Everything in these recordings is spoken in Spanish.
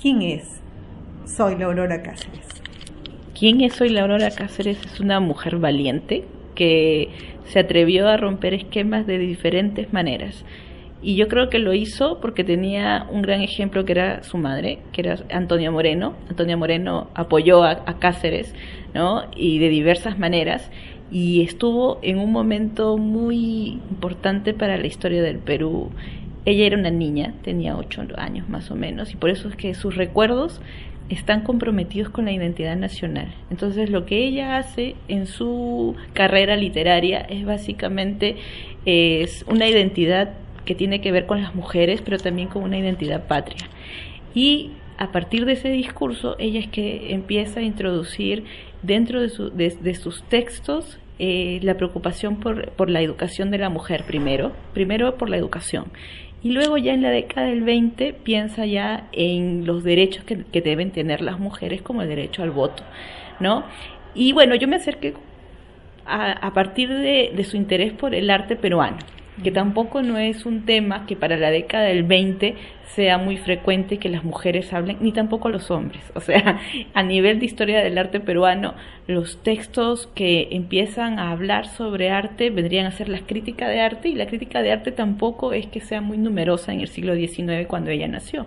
¿Quién es Soy la Aurora Cáceres? ¿Quién es Soy la Aurora Cáceres? Es una mujer valiente que se atrevió a romper esquemas de diferentes maneras. Y yo creo que lo hizo porque tenía un gran ejemplo que era su madre, que era Antonia Moreno. Antonia Moreno apoyó a, a Cáceres, ¿no? Y de diversas maneras y estuvo en un momento muy importante para la historia del Perú. Ella era una niña, tenía ocho años más o menos, y por eso es que sus recuerdos están comprometidos con la identidad nacional. Entonces lo que ella hace en su carrera literaria es básicamente es una identidad que tiene que ver con las mujeres, pero también con una identidad patria. Y a partir de ese discurso, ella es que empieza a introducir dentro de, de, sus textos eh, la preocupación por, por, la educación de la mujer primero, primero por la educación. Y luego ya en la década del 20 piensa ya en los derechos que, que deben tener las mujeres como el derecho al voto, ¿no? Y bueno, yo me acerqué a, a partir de, de su interés por el arte peruano, que tampoco no es un tema que para la década del 20 sea muy frecuente que las mujeres hablen, ni tampoco los hombres. O sea, a nivel de historia del arte peruano, los textos que empiezan a hablar sobre arte vendrían a ser la crítica de arte, y la crítica de arte tampoco es que sea muy numerosa en el siglo XIX cuando ella nació.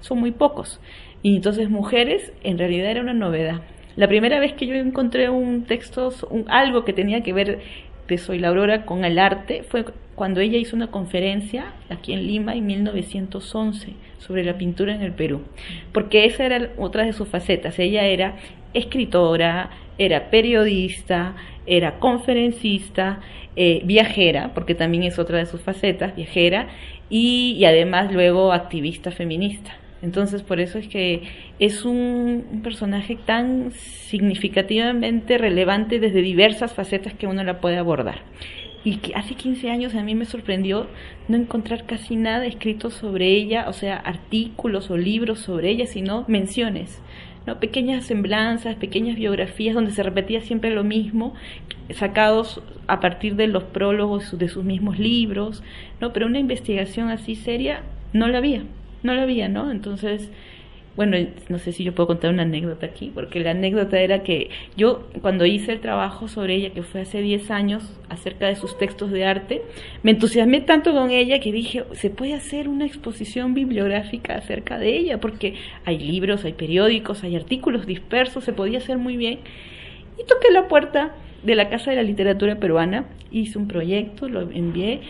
Son muy pocos. Y entonces mujeres en realidad era una novedad. La primera vez que yo encontré un texto, algo que tenía que ver de Soy la Aurora con el arte fue cuando ella hizo una conferencia aquí en Lima en 1911 sobre la pintura en el Perú, porque esa era otra de sus facetas. Ella era escritora, era periodista, era conferencista, eh, viajera, porque también es otra de sus facetas, viajera, y, y además luego activista feminista. Entonces, por eso es que es un, personaje tan significativamente relevante desde diversas facetas que uno la puede abordar. Y que hace 15 años a mí me sorprendió no encontrar casi nada escrito sobre ella, o sea, artículos o libros sobre ella, sino menciones. ¿no? pequeñas semblanzas, pequeñas biografías donde se repetía siempre lo mismo, sacados a partir de los prólogos de sus mismos libros, ¿no? pero una investigación así seria no la había no la había, ¿no? Entonces, bueno, no sé si yo puedo contar una anécdota aquí, porque la anécdota era que yo cuando hice el trabajo sobre ella, que fue hace 10 años, acerca de sus textos de arte, me entusiasmé tanto con ella que dije, se puede hacer una exposición bibliográfica acerca de ella, porque hay libros, hay periódicos, hay artículos dispersos, se podía hacer muy bien. Y toqué la puerta de la Casa de la Literatura Peruana, hice un proyecto, lo envié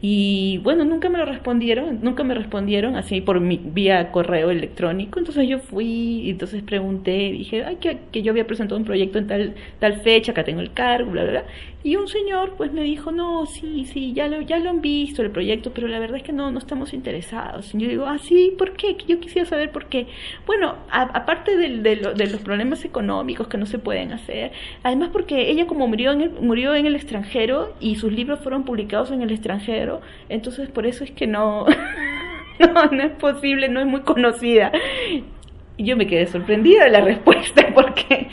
y bueno, nunca me lo respondieron, nunca me respondieron así por mi, vía correo electrónico. Entonces yo fui, y entonces pregunté, dije, ay, que, que, yo había presentado un proyecto en tal, tal fecha, acá tengo el cargo, bla, bla, bla. Y un señor pues me dijo, no, sí, sí, ya lo, ya lo han visto el proyecto, pero la verdad es que no, no estamos interesados. Y yo digo, ah, sí, ¿por qué? Yo quisiera saber por qué. Bueno, aparte de, de, de, los problemas económicos que no se pueden hacer, además porque ella como murió en el, murió en el extranjero y sus libros fueron publicados en el extranjero, entonces por eso es que no, no, no es posible, no es muy conocida. Y yo me quedé sorprendida de la respuesta porque,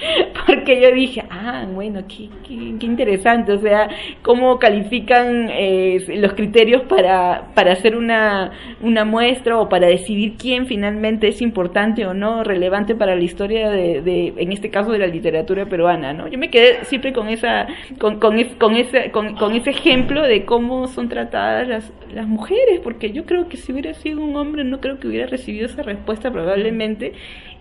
porque yo dije, ah, bueno, qué, qué, interesante, o sea, cómo califican eh, los criterios para, para hacer una, una muestra o para decidir quién finalmente es importante o no, relevante para la historia de, de en este caso, de la literatura peruana, ¿no? Yo me quedé siempre con esa, con, con, con ese, con, con ese ejemplo de cómo son tratadas las, las mujeres, porque yo creo que si hubiera sido un hombre no creo que hubiera recibido esa respuesta probablemente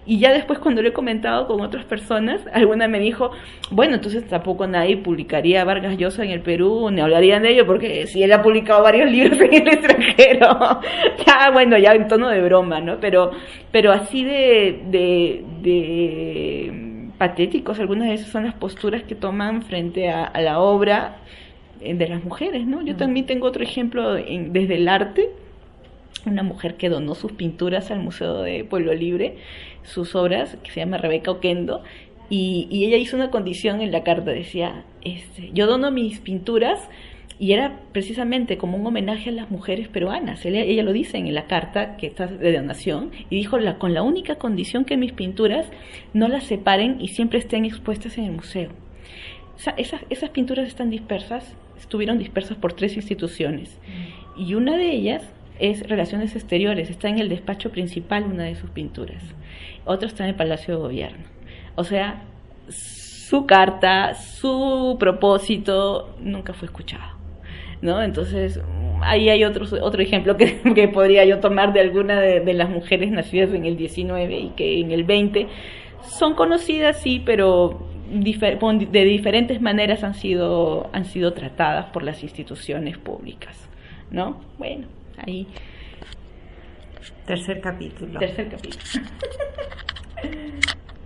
y ya después cuando lo he comentado con otras personas, alguna me dijo, bueno, entonces tampoco nadie publicaría a Vargas Llosa en el Perú, ni hablarían de ello, porque si él ha publicado varios libros en el extranjero, ya bueno, ya en tono de broma, ¿no? Pero, pero así de, de, de patéticos, algunas de esas son las posturas que toman frente a, a la obra eh, de las mujeres, ¿no? Yo también tengo otro ejemplo en, desde el arte, una mujer que donó sus pinturas al Museo de Pueblo Libre, sus obras, que se llama Rebeca Oquendo, y, y ella hizo una condición en la carta, decía, este, yo dono mis pinturas, y era precisamente como un homenaje a las mujeres peruanas. Ella, ella lo dice en la carta que está de donación, y dijo, la, con la única condición que mis pinturas no las separen y siempre estén expuestas en el museo. Esas, esas pinturas están dispersas, estuvieron dispersas por tres instituciones, y una de ellas es Relaciones Exteriores, está en el despacho principal una de sus pinturas, otro está en el Palacio de Gobierno. O sea, su carta, su propósito nunca fue escuchado. ¿no? Entonces, ahí hay otro, otro ejemplo que, que podría yo tomar de alguna de, de, las mujeres nacidas en el 19 y que en el 20 son conocidas, sí, pero de diferentes maneras han sido, han sido tratadas por las instituciones públicas, ¿no? Bueno, ahí. Tercer capítulo. Tercer capítulo.